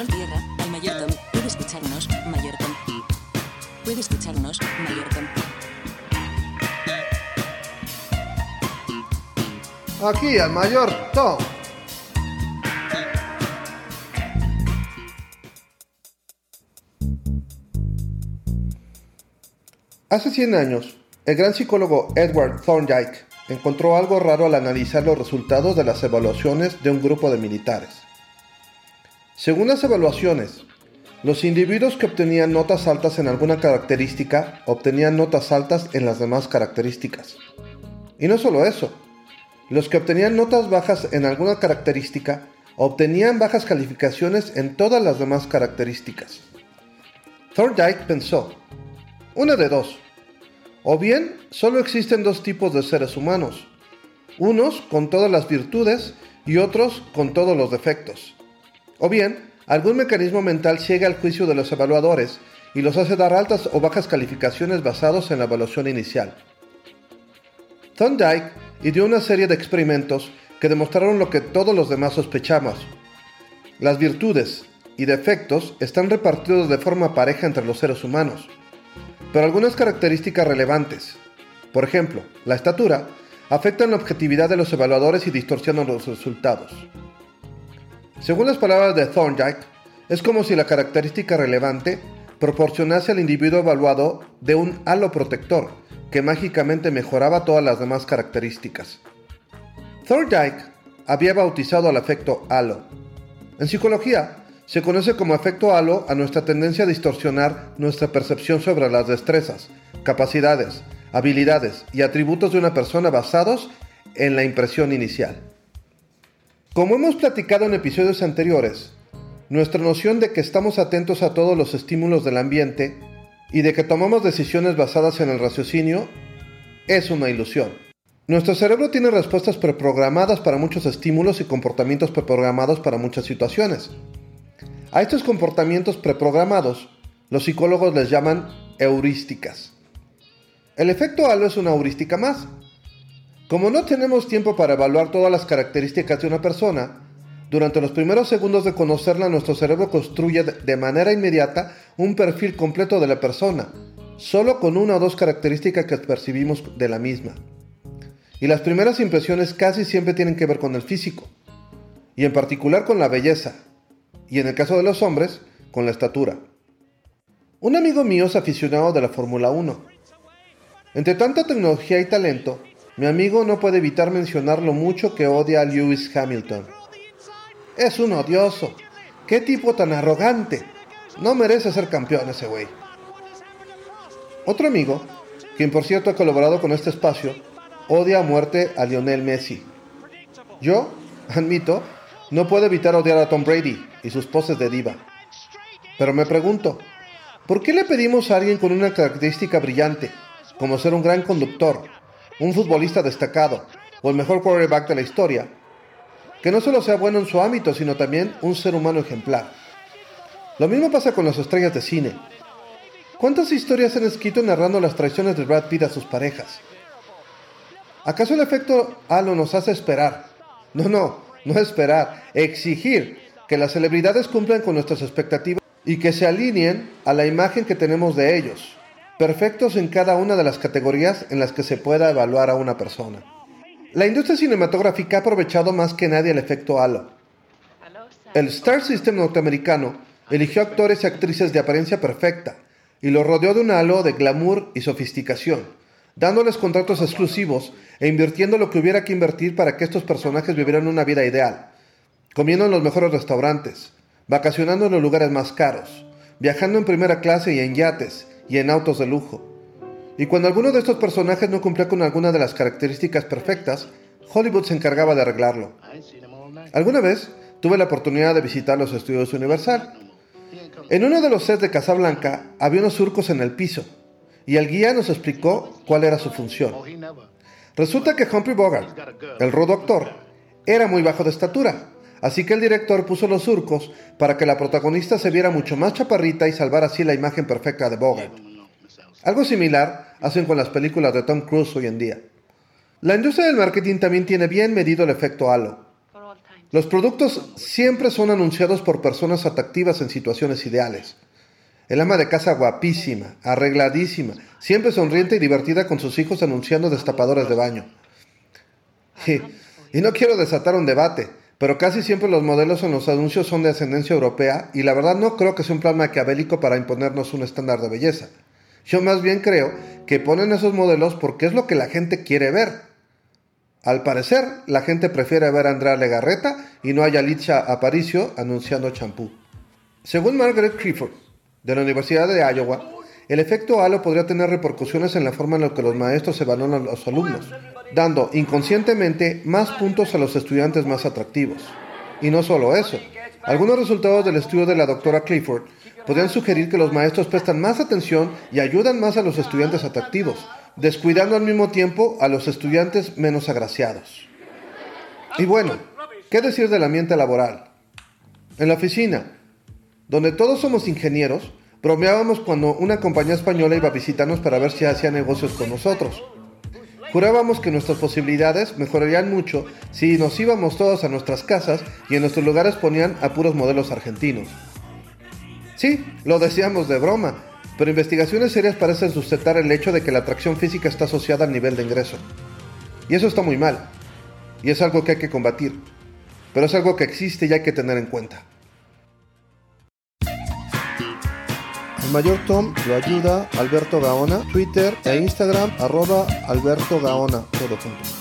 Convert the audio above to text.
Control tierra, al. Puede escucharnos, mayor Tom. Puede escucharnos, mayor Tom. Aquí al mayor Tom. Hace 100 años, el gran psicólogo Edward Thorndike encontró algo raro al analizar los resultados de las evaluaciones de un grupo de militares. Según las evaluaciones, los individuos que obtenían notas altas en alguna característica obtenían notas altas en las demás características. Y no solo eso, los que obtenían notas bajas en alguna característica obtenían bajas calificaciones en todas las demás características. Thorndike pensó, una de dos, o bien solo existen dos tipos de seres humanos, unos con todas las virtudes y otros con todos los defectos. O bien, algún mecanismo mental ciega al juicio de los evaluadores y los hace dar altas o bajas calificaciones basados en la evaluación inicial. Thorndike ideó una serie de experimentos que demostraron lo que todos los demás sospechamos. Las virtudes y defectos están repartidos de forma pareja entre los seres humanos, pero algunas características relevantes, por ejemplo, la estatura, afectan la objetividad de los evaluadores y distorsionan los resultados. Según las palabras de Thorndike, es como si la característica relevante proporcionase al individuo evaluado de un halo protector que mágicamente mejoraba todas las demás características. Thorndike había bautizado al efecto halo. En psicología, se conoce como efecto halo a nuestra tendencia a distorsionar nuestra percepción sobre las destrezas, capacidades, habilidades y atributos de una persona basados en la impresión inicial. Como hemos platicado en episodios anteriores, nuestra noción de que estamos atentos a todos los estímulos del ambiente y de que tomamos decisiones basadas en el raciocinio es una ilusión. Nuestro cerebro tiene respuestas preprogramadas para muchos estímulos y comportamientos preprogramados para muchas situaciones. A estos comportamientos preprogramados, los psicólogos les llaman heurísticas. El efecto halo es una heurística más. Como no tenemos tiempo para evaluar todas las características de una persona, durante los primeros segundos de conocerla nuestro cerebro construye de manera inmediata un perfil completo de la persona, solo con una o dos características que percibimos de la misma. Y las primeras impresiones casi siempre tienen que ver con el físico, y en particular con la belleza, y en el caso de los hombres, con la estatura. Un amigo mío es aficionado de la Fórmula 1. Entre tanta tecnología y talento, mi amigo no puede evitar mencionar lo mucho que odia a Lewis Hamilton. Es un odioso. ¿Qué tipo tan arrogante? No merece ser campeón ese güey. Otro amigo, quien por cierto ha colaborado con este espacio, odia a muerte a Lionel Messi. Yo, admito, no puedo evitar odiar a Tom Brady y sus poses de diva. Pero me pregunto, ¿por qué le pedimos a alguien con una característica brillante, como ser un gran conductor, un futbolista destacado o el mejor quarterback de la historia, que no solo sea bueno en su ámbito, sino también un ser humano ejemplar? Lo mismo pasa con las estrellas de cine. ¿Cuántas historias han escrito narrando las traiciones de Brad Pitt a sus parejas? ¿Acaso el efecto halo nos hace esperar? No, no, no esperar, exigir que las celebridades cumplan con nuestras expectativas y que se alineen a la imagen que tenemos de ellos, perfectos en cada una de las categorías en las que se pueda evaluar a una persona. La industria cinematográfica ha aprovechado más que nadie el efecto halo. El Star System norteamericano eligió actores y actrices de apariencia perfecta y los rodeó de un halo de glamour y sofisticación, dándoles contratos exclusivos e invirtiendo lo que hubiera que invertir para que estos personajes vivieran una vida ideal, comiendo en los mejores restaurantes, vacacionando en los lugares más caros, viajando en primera clase y en yates y en autos de lujo. Y cuando alguno de estos personajes no cumplía con alguna de las características perfectas, Hollywood se encargaba de arreglarlo. Alguna vez tuve la oportunidad de visitar los estudios Universal. En uno de los sets de Casablanca había unos surcos en el piso, y el guía nos explicó cuál era su función. Resulta que Humphrey Bogart, el rudo actor, era muy bajo de estatura, así que el director puso los surcos para que la protagonista se viera mucho más chaparrita y salvar así la imagen perfecta de Bogart. Algo similar hacen con las películas de Tom Cruise hoy en día. La industria del marketing también tiene bien medido el efecto halo. Los productos siempre son anunciados por personas atractivas en situaciones ideales. El ama de casa guapísima, arregladísima, siempre sonriente y divertida con sus hijos anunciando destapadores de baño. Y, y no quiero desatar un debate, pero casi siempre los modelos en los anuncios son de ascendencia europea y la verdad no creo que sea un plan maquiavélico para imponernos un estándar de belleza. Yo más bien creo que ponen esos modelos porque es lo que la gente quiere ver. Al parecer, la gente prefiere ver a Andrea Legarreta y no a Yalitza Aparicio anunciando champú. Según Margaret Clifford, de la Universidad de Iowa, el efecto halo podría tener repercusiones en la forma en la que los maestros evalúan a los alumnos, dando inconscientemente más puntos a los estudiantes más atractivos. Y no solo eso, algunos resultados del estudio de la doctora Clifford podrían sugerir que los maestros prestan más atención y ayudan más a los estudiantes atractivos, descuidando al mismo tiempo a los estudiantes menos agraciados. Y bueno, ¿qué decir del ambiente laboral? En la oficina, donde todos somos ingenieros, bromeábamos cuando una compañía española iba a visitarnos para ver si hacía negocios con nosotros. Jurábamos que nuestras posibilidades mejorarían mucho si nos íbamos todos a nuestras casas y en nuestros lugares ponían a puros modelos argentinos. Sí, lo decíamos de broma, pero investigaciones serias parecen sustentar el hecho de que la atracción física está asociada al nivel de ingreso. Y eso está muy mal. Y es algo que hay que combatir. Pero es algo que existe y hay que tener en cuenta. Mayor Tom lo ayuda Alberto Gaona, Twitter e Instagram arroba Alberto Gaona, todo junto.